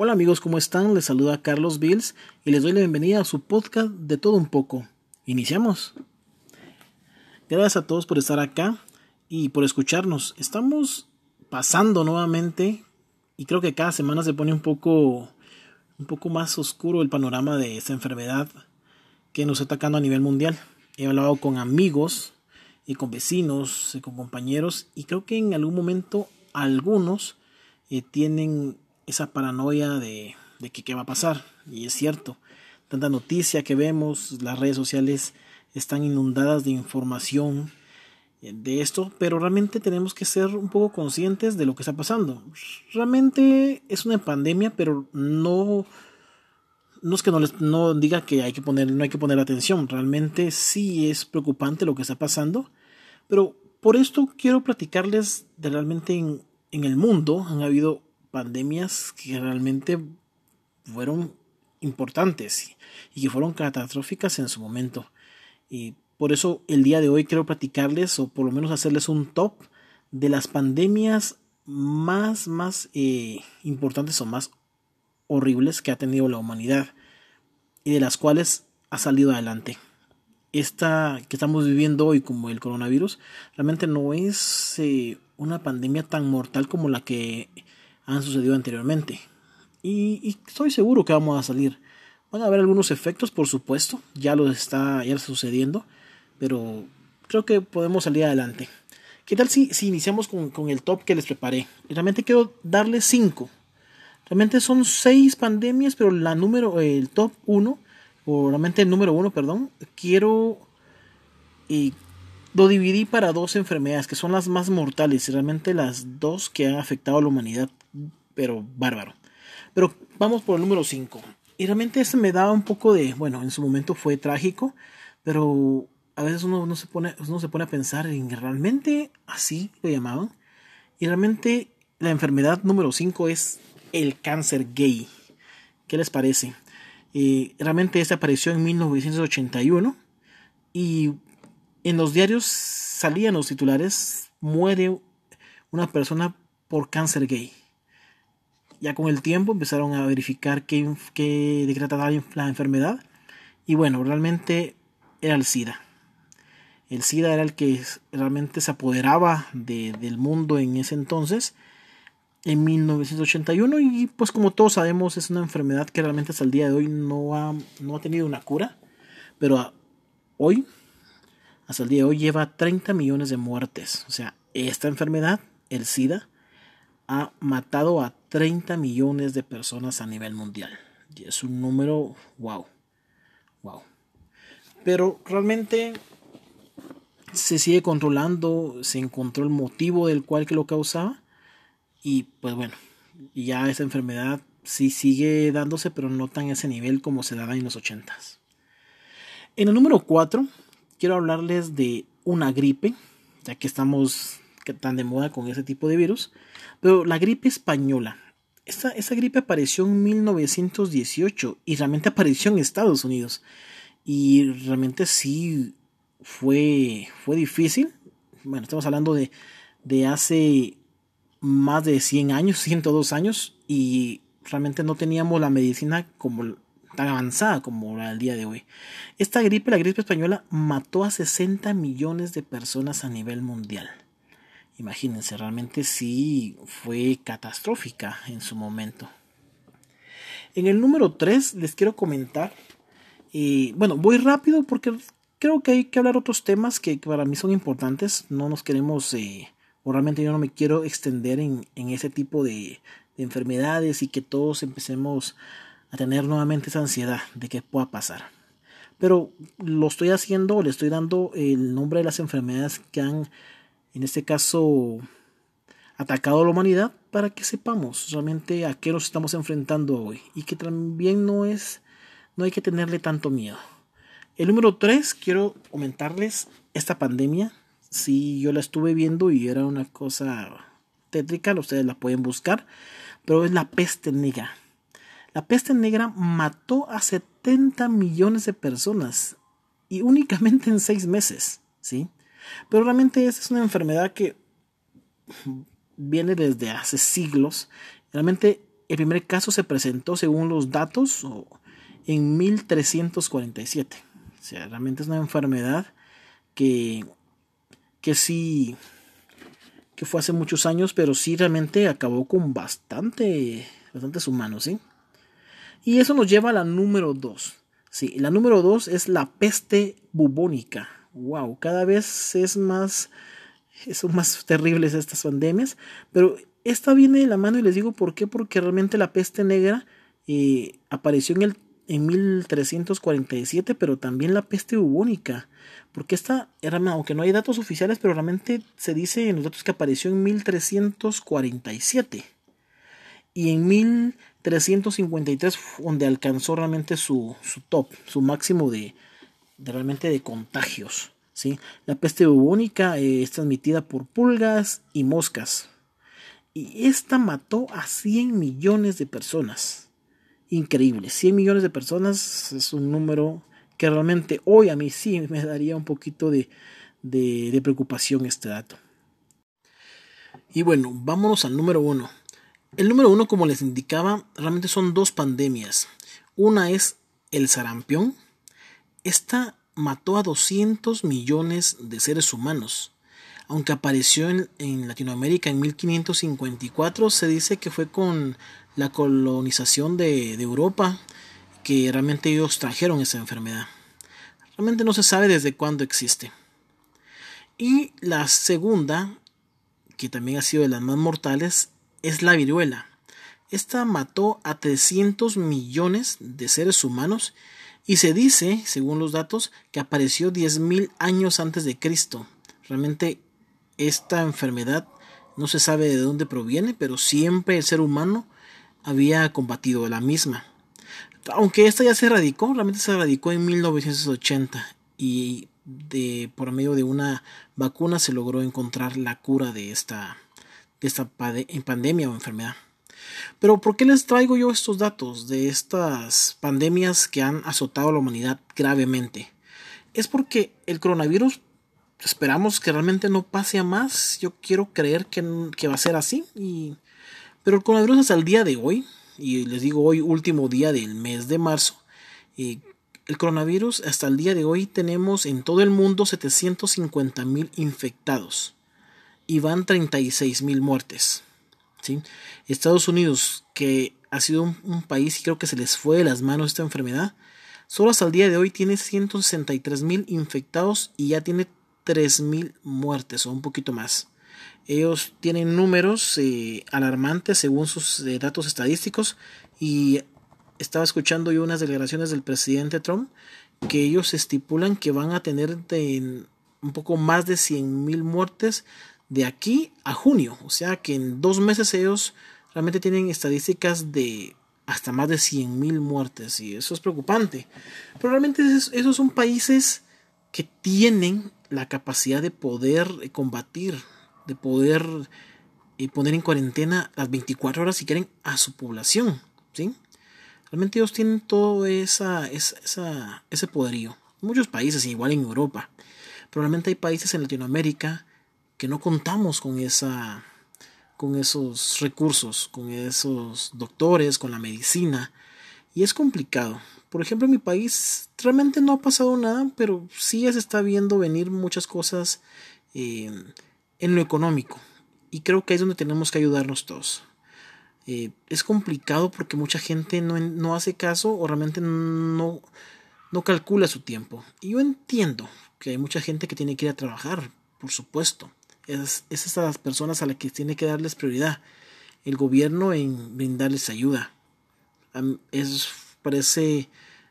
Hola amigos, ¿cómo están? Les saluda Carlos Bills y les doy la bienvenida a su podcast de todo un poco. Iniciamos. Gracias a todos por estar acá y por escucharnos. Estamos pasando nuevamente y creo que cada semana se pone un poco un poco más oscuro el panorama de esta enfermedad que nos está atacando a nivel mundial. He hablado con amigos y con vecinos y con compañeros y creo que en algún momento algunos eh, tienen esa paranoia de, de que qué va a pasar. Y es cierto, tanta noticia que vemos, las redes sociales están inundadas de información eh, de esto, pero realmente tenemos que ser un poco conscientes de lo que está pasando. Realmente es una pandemia, pero no no es que no les no diga que hay que poner no hay que poner atención, realmente sí es preocupante lo que está pasando, pero por esto quiero platicarles de realmente en, en el mundo han habido pandemias que realmente fueron importantes y que fueron catastróficas en su momento. Y por eso el día de hoy quiero platicarles o por lo menos hacerles un top de las pandemias más, más eh, importantes o más horribles que ha tenido la humanidad y de las cuales ha salido adelante. Esta que estamos viviendo hoy como el coronavirus realmente no es eh, una pandemia tan mortal como la que han sucedido anteriormente. Y, estoy seguro que vamos a salir. Van a haber algunos efectos, por supuesto, ya lo está, ya sucediendo, pero creo que podemos salir adelante. ¿Qué tal si, si iniciamos con, con, el top que les preparé? Realmente quiero darles cinco. Realmente son seis pandemias, pero la número, el top uno, o realmente el número uno, perdón, quiero y lo dividí para dos enfermedades que son las más mortales realmente las dos que han afectado a la humanidad pero bárbaro. Pero vamos por el número 5. Y realmente este me da un poco de, bueno, en su momento fue trágico, pero a veces uno, se, pone, uno se pone a pensar en realmente así lo llamaban. Y realmente la enfermedad número 5 es el cáncer gay. ¿Qué les parece? Eh, realmente este apareció en 1981 y en los diarios salían los titulares, muere una persona por cáncer gay ya con el tiempo empezaron a verificar qué, qué, de trataba la enfermedad. Y bueno, realmente era el SIDA. El SIDA era el que realmente se apoderaba de, del mundo en ese entonces, en 1981. Y pues como todos sabemos es una enfermedad que realmente hasta el día de hoy no ha, no ha tenido una cura. Pero hoy, hasta el día de hoy, lleva 30 millones de muertes. O sea, esta enfermedad, el SIDA, ha matado a 30 millones de personas a nivel mundial. Y es un número, wow, wow. Pero realmente se sigue controlando, se encontró el motivo del cual que lo causaba. Y pues bueno, ya esa enfermedad sí sigue dándose, pero no tan a ese nivel como se daba en los 80 En el número 4, quiero hablarles de una gripe, ya que estamos tan de moda con ese tipo de virus. Pero la gripe española, esa, esa gripe apareció en 1918 y realmente apareció en Estados Unidos. Y realmente sí fue, fue difícil. Bueno, estamos hablando de, de hace más de 100 años, 102 años, y realmente no teníamos la medicina como tan avanzada como la del día de hoy. Esta gripe, la gripe española, mató a 60 millones de personas a nivel mundial. Imagínense, realmente sí fue catastrófica en su momento. En el número 3 les quiero comentar, y bueno, voy rápido porque creo que hay que hablar otros temas que, para mí son importantes. No nos queremos, eh, o realmente yo no me quiero extender en, ese tipo de, de enfermedades y que todos empecemos a tener nuevamente esa ansiedad de que pueda pasar. Pero lo estoy haciendo, le estoy dando el nombre de las enfermedades que han en este caso, atacado a la humanidad para que sepamos realmente a qué nos estamos enfrentando hoy y que también no es, no hay que tenerle tanto miedo. El número 3, quiero comentarles esta pandemia. Si yo la estuve viendo y era una cosa tétrica, ustedes la pueden buscar, pero es la peste negra. La peste negra mató a 70 millones de personas y únicamente en 6 meses, ¿sí? Pero realmente esa es una enfermedad que viene desde hace siglos. Realmente el primer caso se presentó según los datos en 1347. O sea, realmente es una enfermedad que, que sí, que fue hace muchos años, pero sí realmente acabó con bastante, bastantes humanos, ¿sí? Y eso nos lleva a la número 2. Sí, la número 2 es la peste bubónica. Wow, cada vez es más, son más terribles estas pandemias, pero esta viene de la mano y les digo por qué, porque realmente la peste negra eh, apareció en el en 1347, pero también la peste bubónica, porque esta era, aunque no hay datos oficiales, pero realmente se dice en los datos que apareció en 1347 y en 1353 donde alcanzó realmente su, su top, su máximo de, realmente de contagios. ¿sí? La peste bubónica eh, es transmitida por pulgas y moscas y esta mató a 100 millones de personas increíble. 100 millones de personas es un número que realmente hoy a mí sí me daría un poquito de, de, preocupación este dato. Y bueno, vámonos al número uno. El número uno, como les indicaba, realmente son dos pandemias. Una es el sarampión. Esta mató a 200 millones de seres humanos. Aunque apareció en, en, Latinoamérica en 1554, se dice que fue con la colonización de, Europa, que realmente ellos trajeron esa enfermedad. Realmente no se sabe desde cuándo existe. Y la segunda, que también ha sido de las más mortales, es la viruela. Esta mató a 300 millones de seres humanos y se dice, según los datos, que apareció 10.000 años antes de Cristo. Realmente esta enfermedad no se sabe de dónde proviene, pero siempre el ser humano había combatido la misma. Aunque esta ya se erradicó, realmente se erradicó en 1980 y de, por medio de una vacuna se logró encontrar la cura de esta, de esta pandemia o enfermedad. Pero ¿por qué les traigo yo estos datos de estas pandemias que han azotado a la humanidad gravemente? Es porque el coronavirus esperamos que realmente no pase a más. Yo quiero creer que, que va a ser así y pero el coronavirus hasta el día de hoy, y les digo hoy último día del mes de marzo, eh, el coronavirus hasta el día de hoy tenemos en todo el mundo 750 mil infectados y van 36 mil muertes. Estados Unidos, que ha sido un, país y creo que se les fue de las manos esta enfermedad, solo hasta el día de hoy tiene 163 mil infectados y ya tiene 3 mil muertes o un poquito más. Ellos tienen números eh, alarmantes según sus eh, datos estadísticos y estaba escuchando yo unas declaraciones del presidente Trump que ellos estipulan que van a tener un poco más de 100.000 muertes de aquí a junio. O sea que en dos meses ellos realmente tienen estadísticas de hasta más de 100.000 muertes y eso es preocupante. Pero realmente esos son países que tienen la capacidad de poder combatir de poder eh, poner en cuarentena las 24 horas si quieren a su población. ¿sí? Realmente ellos tienen todo esa, esa, ese poderío. Muchos países, igual en Europa. Pero realmente hay países en Latinoamérica que no contamos con esa con esos recursos, con esos doctores, con la medicina. Y es complicado. Por ejemplo, en mi país realmente no ha pasado nada, pero sí se está viendo venir muchas cosas eh, en lo económico. Y creo que es donde tenemos que ayudarnos todos. Eh, es complicado porque mucha gente no, no, hace caso o realmente no, no calcula su tiempo. Y yo entiendo que hay mucha gente que tiene que ir a trabajar, por supuesto. Es, esas las personas a las que tiene que darles prioridad. El gobierno en brindarles ayuda. Es, parece,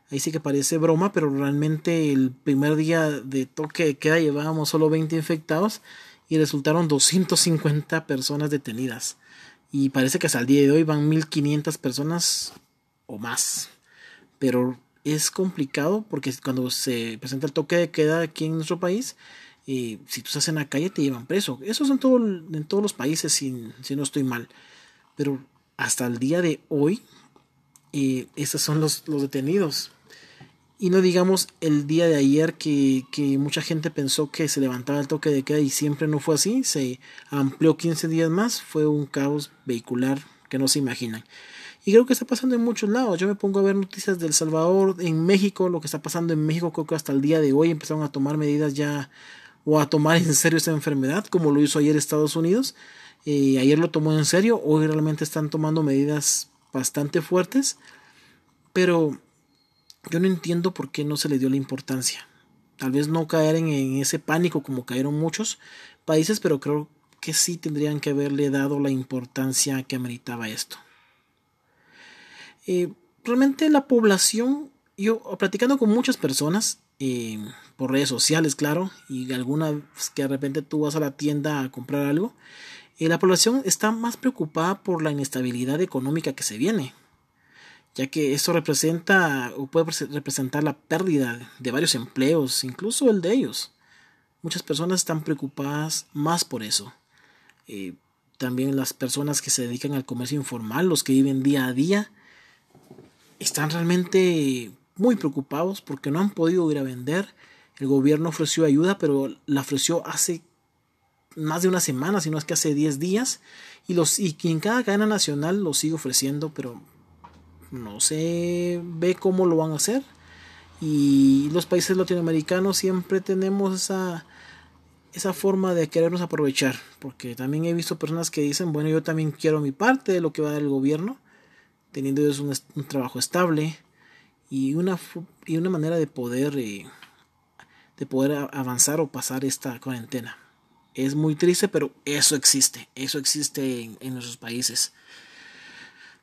ahí sí que parece broma, pero realmente el primer día de toque de queda llevábamos solo 20 infectados y resultaron 250 personas detenidas. Y parece que hasta el día de hoy van 1500 personas o más. Pero es complicado porque cuando se presenta el toque de queda aquí en nuestro país, eh, si tú estás en la calle te llevan preso. Eso es en, todo, en todos los países, si, si, no estoy mal. Pero hasta el día de hoy, eh, esos son los, los detenidos. Y no digamos el día de ayer que, mucha gente pensó que se levantaba el toque de queda y siempre no fue así. Se amplió 15 días más. Fue un caos vehicular que no se imaginan. Y creo que está pasando en muchos lados. Yo me pongo a ver noticias del Salvador, en México, lo que está pasando en México, creo que hasta el día de hoy empezaron a tomar medidas ya o a tomar en serio esta enfermedad, como lo hizo ayer Estados Unidos. Ayer lo tomó en serio, hoy realmente están tomando medidas bastante fuertes, pero yo no entiendo por qué no se le dio la importancia. Tal vez no caer en, ese pánico como cayeron muchos países, pero creo que sí tendrían que haberle dado la importancia que ameritaba esto. Eh, realmente la población, yo platicando con muchas personas, eh, por redes sociales, claro, y algunas que de repente tú vas a la tienda a comprar algo, eh, la población está más preocupada por la inestabilidad económica que se viene, ya que esto representa o puede representar la pérdida de varios empleos, incluso el de ellos. Muchas personas están preocupadas más por eso. Eh, también las personas que se dedican al comercio informal, los que viven día a día, están realmente muy preocupados porque no han podido ir a vender. El gobierno ofreció ayuda, pero la ofreció hace más de una semana, si no es que hace 10 días. Y, los, y en cada cadena nacional lo sigue ofreciendo, pero no se ve cómo lo van a hacer. Y los países latinoamericanos siempre tenemos esa, esa forma de querernos aprovechar. Porque también he visto personas que dicen, bueno, yo también quiero mi parte de lo que va a dar el gobierno, teniendo ellos un, un trabajo estable y una, y una manera de poder, eh, de poder avanzar o pasar esta cuarentena. Es muy triste, pero eso existe, eso existe en, en nuestros países.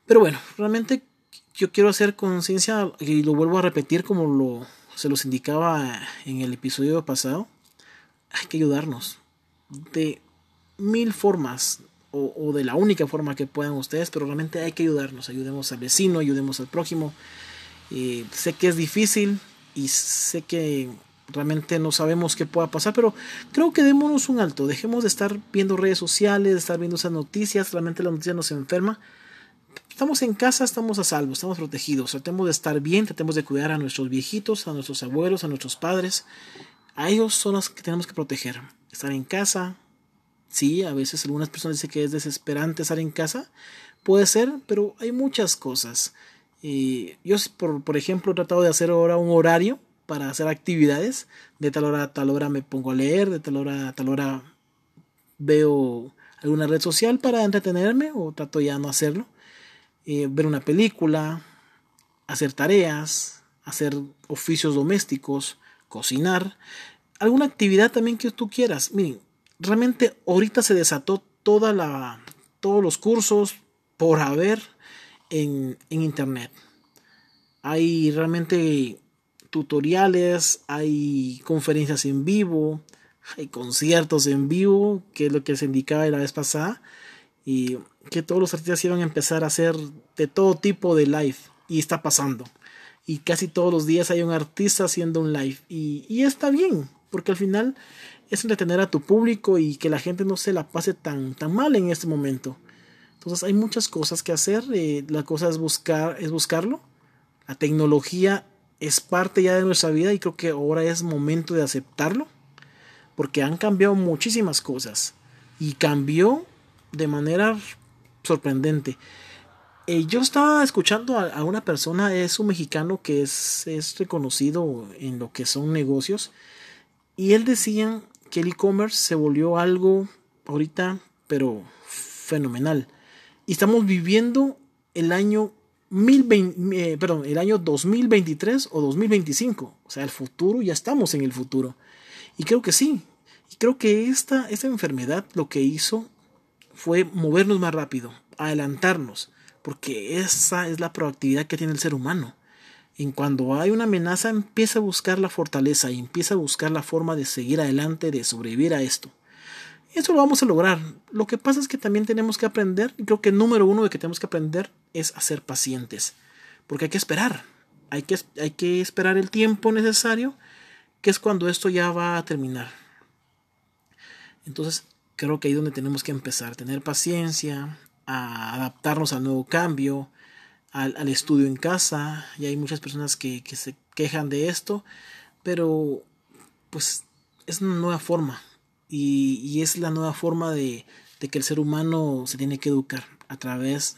Pero bueno, realmente yo quiero hacer conciencia y lo vuelvo a repetir como lo, se los indicaba en el episodio pasado. Hay que ayudarnos de mil formas o, o, de la única forma que puedan ustedes, pero realmente hay que ayudarnos. Ayudemos al vecino, ayudemos al prójimo, sé que es difícil y sé que realmente no sabemos qué pueda pasar, pero creo que démonos un alto, dejemos de estar viendo redes sociales, de estar viendo esas noticias, realmente la noticia nos enferma. Estamos en casa, estamos a salvo, estamos protegidos, tratemos de estar bien, tratemos de cuidar a nuestros viejitos, a nuestros abuelos, a nuestros padres. A ellos son los que tenemos que proteger. Estar en casa, sí, a veces algunas personas dicen que es desesperante estar en casa, puede ser, pero hay muchas cosas yo, por, por ejemplo, he tratado de hacer ahora un horario para hacer actividades. De tal hora a tal hora me pongo a leer, de tal hora a tal hora veo alguna red social para entretenerme o trato ya no hacerlo. Eh, ver una película, hacer tareas, hacer oficios domésticos, cocinar, alguna actividad también que tú quieras. Miren, realmente ahorita se desató toda la, todos los cursos por haber en, internet. Hay realmente tutoriales, hay conferencias en vivo, hay conciertos en vivo, que es lo que se indicaba la vez pasada, y que todos los artistas iban a empezar a hacer de todo tipo de live, y está pasando. Y casi todos los días hay un artista haciendo un live, y, y está bien, porque al final es entretener a tu público y que la gente no se la pase tan, tan mal en este momento. Entonces hay muchas cosas que hacer. Eh, la cosa es buscar, es buscarlo. La tecnología es parte ya de nuestra vida y creo que ahora es momento de aceptarlo. Porque han cambiado muchísimas cosas. Y cambió de manera sorprendente. Eh, yo estaba escuchando a, a, una persona, es un mexicano que es, es reconocido en lo que son negocios. Y él decía que el e-commerce se volvió algo ahorita, pero fenomenal. Y estamos viviendo el año eh, perdón, el año 2023 o 2025. O sea, el futuro, ya estamos en el futuro. Y creo que sí. Y creo que esta, esta enfermedad lo que hizo fue movernos más rápido, adelantarnos, porque esa es la proactividad que tiene el ser humano. En cuando hay una amenaza empieza a buscar la fortaleza y empieza a buscar la forma de seguir adelante, de sobrevivir a esto. Eso lo vamos a lograr. Lo que pasa es que también tenemos que aprender, y creo que el número uno de que tenemos que aprender es a ser pacientes. Porque hay que esperar. Hay que, hay que esperar el tiempo necesario, que es cuando esto ya va a terminar. Entonces, creo que ahí es donde tenemos que empezar. Tener paciencia, a adaptarnos al nuevo cambio, al, al estudio en casa. Y hay muchas personas que, que se quejan de esto, pero pues es una nueva forma y, es la nueva forma de, que el ser humano se tiene que educar a través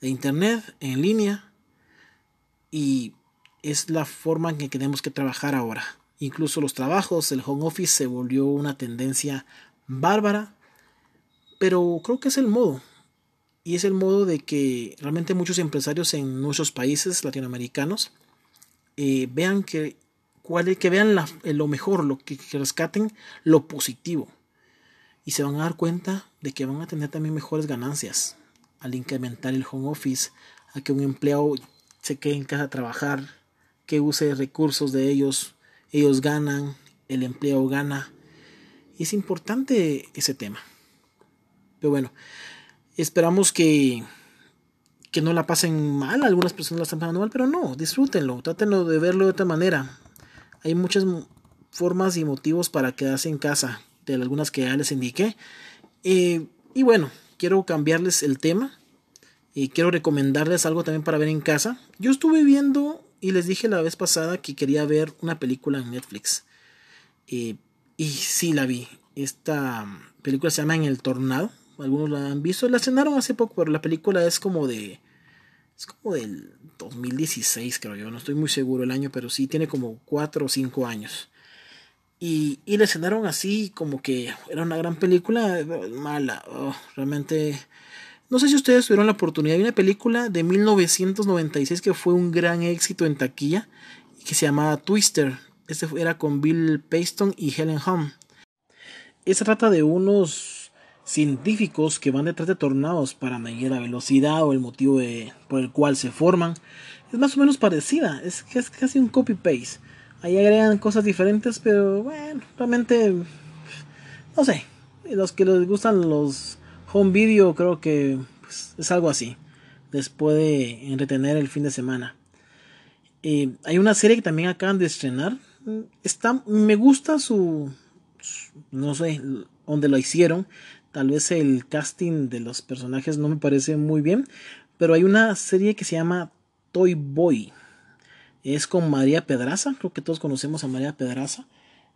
de internet en línea y es la forma en que tenemos que trabajar ahora. Incluso los trabajos, el home office se volvió una tendencia bárbara, pero creo que es el modo. Y es el modo de que realmente muchos empresarios en nuestros países latinoamericanos eh, vean que, cuál, que vean lo mejor, lo que, que rescaten lo positivo. Y se van a dar cuenta de que van a tener también mejores ganancias al incrementar el home office, a que un empleado se quede en casa a trabajar, que use recursos de ellos, ellos ganan, el empleo gana. Y es importante ese tema. Pero bueno, esperamos que, que no la pasen mal. Algunas personas la están pasando mal, pero no, disfrútenlo, trátenlo de verlo de otra manera. Hay muchas formas y motivos para quedarse en casa, de algunas que ya les indiqué. Eh, y bueno, quiero cambiarles el tema y quiero recomendarles algo también para ver en casa. Yo estuve viendo y les dije la vez pasada que quería ver una película en Netflix. y sí la vi. Esta película se llama En el Tornado. Algunos la han visto. La estrenaron hace poco, pero la película es como de. Es como del 2016, creo yo. No estoy muy seguro el año, pero sí tiene como 4 o 5 años. Y, y la escenaron así, como que era una gran película, mala. Oh, realmente. No sé si ustedes tuvieron la oportunidad. de una película de 1996 que fue un gran éxito en taquilla, que se llamaba Twister. Este era con Bill Paxton y Helen Hunt. Esta trata de unos científicos que van detrás de tornados para medir la velocidad o el motivo por el cual se forman. Es más o menos parecida, es, es casi un copy-paste. Ahí agregan cosas diferentes, pero bueno, realmente, no sé, los que les gustan los home video creo que pues, es algo así. Les puede entretener el fin de semana. Eh, hay una serie que también acaban de estrenar. Está, me gusta su, no sé, dónde lo hicieron. Tal vez el casting de los personajes no me parece muy bien. Pero hay una serie que se llama Toy Boy es con María Pedraza, creo que todos conocemos a María Pedraza,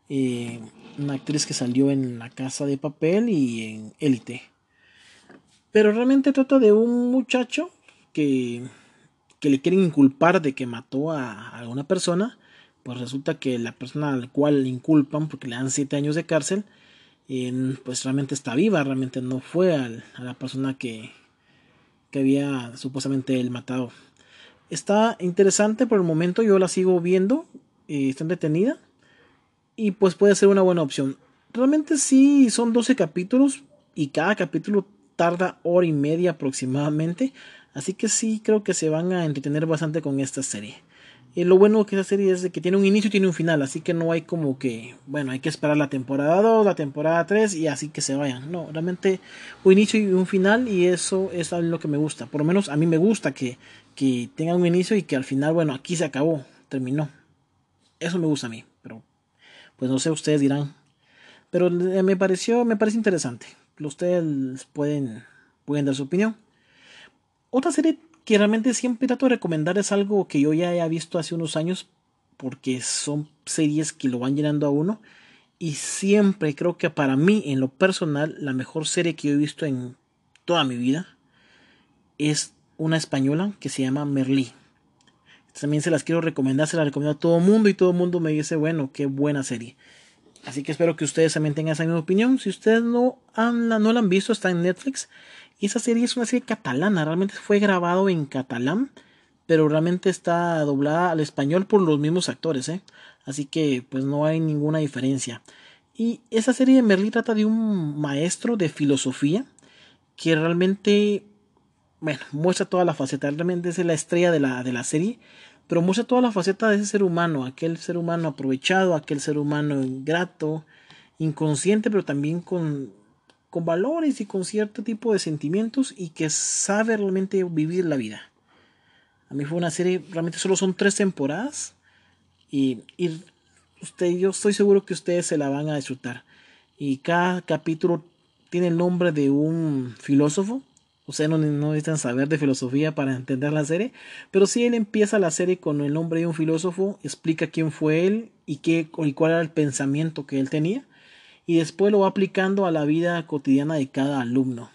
eh, una actriz que salió en La Casa de Papel y en Élite. Pero realmente trata de un muchacho que, que le quieren inculpar de que mató a, alguna persona, pues resulta que la persona al cual le inculpan, porque le dan 7 años de cárcel, pues realmente está viva, realmente no fue a la persona que, que había supuestamente él matado. Está interesante por el momento, yo la sigo viendo, eh, está entretenida y pues puede ser una buena opción. Realmente sí, son 12 capítulos y cada capítulo tarda hora y media aproximadamente, así que sí creo que se van a entretener bastante con esta serie. Y lo bueno que esta serie es que tiene un inicio y tiene un final, así que no hay como que, bueno, hay que esperar la temporada 2, la temporada 3 y así que se vayan. No, realmente un inicio y un final y eso es lo que me gusta. Por lo menos a mí me gusta que, que tenga un inicio y que al final, bueno, aquí se acabó, terminó. Eso me gusta a mí, pero pues no sé, ustedes dirán. Pero eh, me pareció, me parece interesante. Ustedes pueden, pueden dar su opinión. Otra serie que realmente siempre trato de recomendar es algo que yo ya he visto hace unos años porque son series que lo van llenando a uno y siempre creo que para mí en lo personal la mejor serie que yo he visto en toda mi vida es una española que se llama Merlí. También se las quiero recomendar, se las recomiendo a todo mundo y todo el mundo me dice, bueno, qué buena serie. Así que espero que ustedes también tengan esa misma opinión. Si ustedes no, han, no la han visto, está en Netflix. Esa serie es una serie catalana, realmente fue grabado en catalán, pero realmente está doblada al español por los mismos actores, ¿eh? Así que pues no hay ninguna diferencia. Y esa serie de Merlí trata de un maestro de filosofía que realmente bueno, muestra toda la faceta, realmente es la estrella de la, de la serie, pero muestra toda la faceta de ese ser humano, aquel ser humano aprovechado, aquel ser humano ingrato, inconsciente, pero también con, con valores y con cierto tipo de sentimientos y que sabe realmente vivir la vida. A mí fue una serie, realmente solo son tres temporadas y, y usted, yo estoy seguro que ustedes se la van a disfrutar. Y cada capítulo tiene el nombre de un filósofo Ustedes no, no, necesitan saber de filosofía para entender la serie, pero si él empieza la serie con el nombre de un filósofo, explica quién fue él y, qué, y cuál era el pensamiento que él tenía, y después lo va aplicando a la vida cotidiana de cada alumno.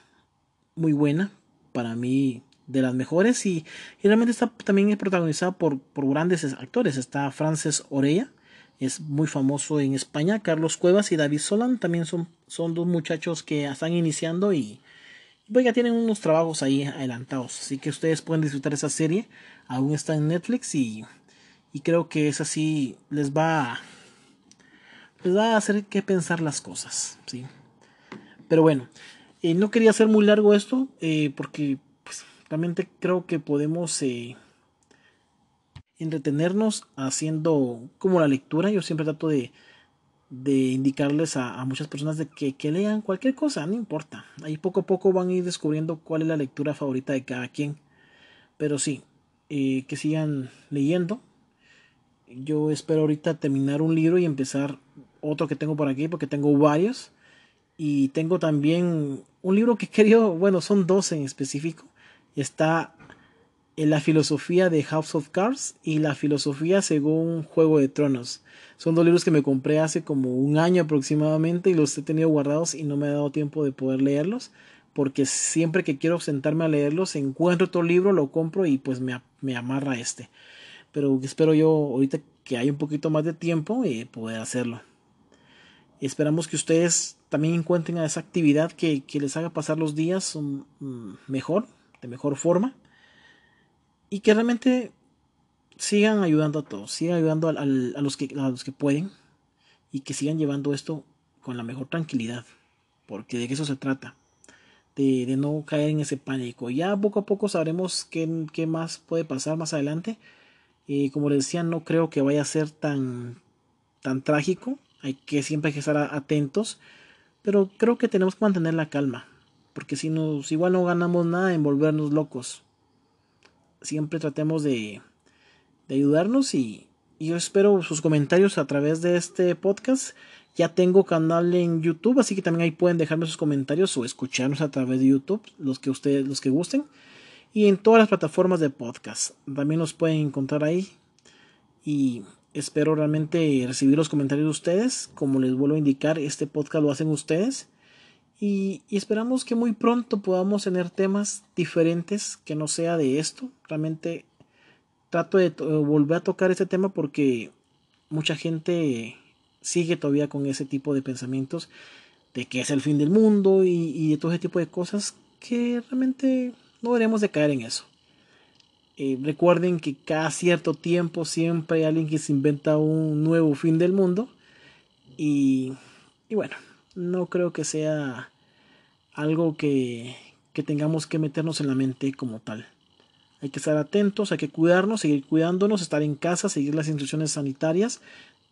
Muy buena, para mí de las mejores y, realmente está también protagonizada por, por grandes actores. Está Frances Oreya, es muy famoso en España. Carlos Cuevas y David Solan también son, son dos muchachos que están iniciando y pues ya tienen unos trabajos ahí adelantados. Así que ustedes pueden disfrutar esa serie. Aún está en Netflix y, y creo que es así, les va, les va a hacer que pensar las cosas. ¿sí? Pero bueno, eh, no quería hacer muy largo esto eh, porque pues, realmente creo que podemos eh, entretenernos haciendo como la lectura. Yo siempre trato de, de indicarles a, muchas personas de que, que, lean cualquier cosa, no importa. Ahí poco a poco van a ir descubriendo cuál es la lectura favorita de cada quien. Pero sí, que sigan leyendo. Yo espero ahorita terminar un libro y empezar otro que tengo por aquí porque tengo varios. Y tengo también un libro que querido, bueno, son dos en específico. Está en la filosofía de House of Cards y la filosofía según Juego de Tronos. Son dos libros que me compré hace como un año aproximadamente y los he tenido guardados y no me ha dado tiempo de poder leerlos porque siempre que quiero sentarme a leerlos encuentro otro libro, lo compro y pues me, me amarra este. Pero espero yo ahorita que haya un poquito más de tiempo y poder hacerlo. Esperamos que ustedes también encuentren esa actividad que, les haga pasar los días mm, mejor, de mejor forma. Y que realmente sigan ayudando a todos, sigan ayudando a, los que, a los que pueden. Y que sigan llevando esto con la mejor tranquilidad. Porque de eso se trata. De, no caer en ese pánico. Ya poco a poco sabremos qué, más puede pasar más adelante. y como les decía, no creo que vaya a ser tan, tan trágico. Hay que siempre hay que estar atentos. Pero creo que tenemos que mantener la calma. Porque si nos igual no ganamos nada en volvernos locos. Siempre tratemos de, ayudarnos y, yo espero sus comentarios a través de este podcast. Ya tengo canal en YouTube, así que también ahí pueden dejarme sus comentarios o escucharnos a través de YouTube, los que ustedes, los que gusten. Y en todas las plataformas de podcast. También los pueden encontrar ahí. Y Espero realmente recibir los comentarios de ustedes. Como les vuelvo a indicar, este podcast lo hacen ustedes. Y, esperamos que muy pronto podamos tener temas diferentes que no sea de esto. Realmente trato de volver a tocar este tema porque mucha gente sigue todavía con ese tipo de pensamientos de que es el fin del mundo y, y de todo ese tipo de cosas que realmente no deberíamos de caer en eso. Eh, recuerden que cada cierto tiempo siempre hay alguien que se inventa un nuevo fin del mundo. Y, y bueno, no creo que sea algo que, que tengamos que meternos en la mente como tal. Hay que estar atentos, hay que cuidarnos, seguir cuidándonos, estar en casa, seguir las instrucciones sanitarias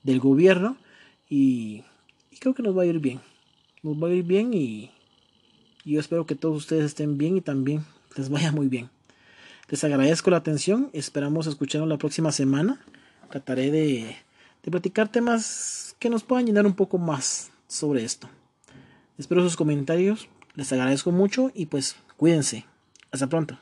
del gobierno y, y creo que nos va a ir bien. Nos va a ir bien y, y yo espero que todos ustedes estén bien y también les vaya muy bien. Les agradezco la atención. Esperamos escucharnos la próxima semana. Trataré de, de platicar temas que nos puedan llenar un poco más sobre esto. Espero sus comentarios. Les agradezco mucho y pues cuídense. Hasta pronto.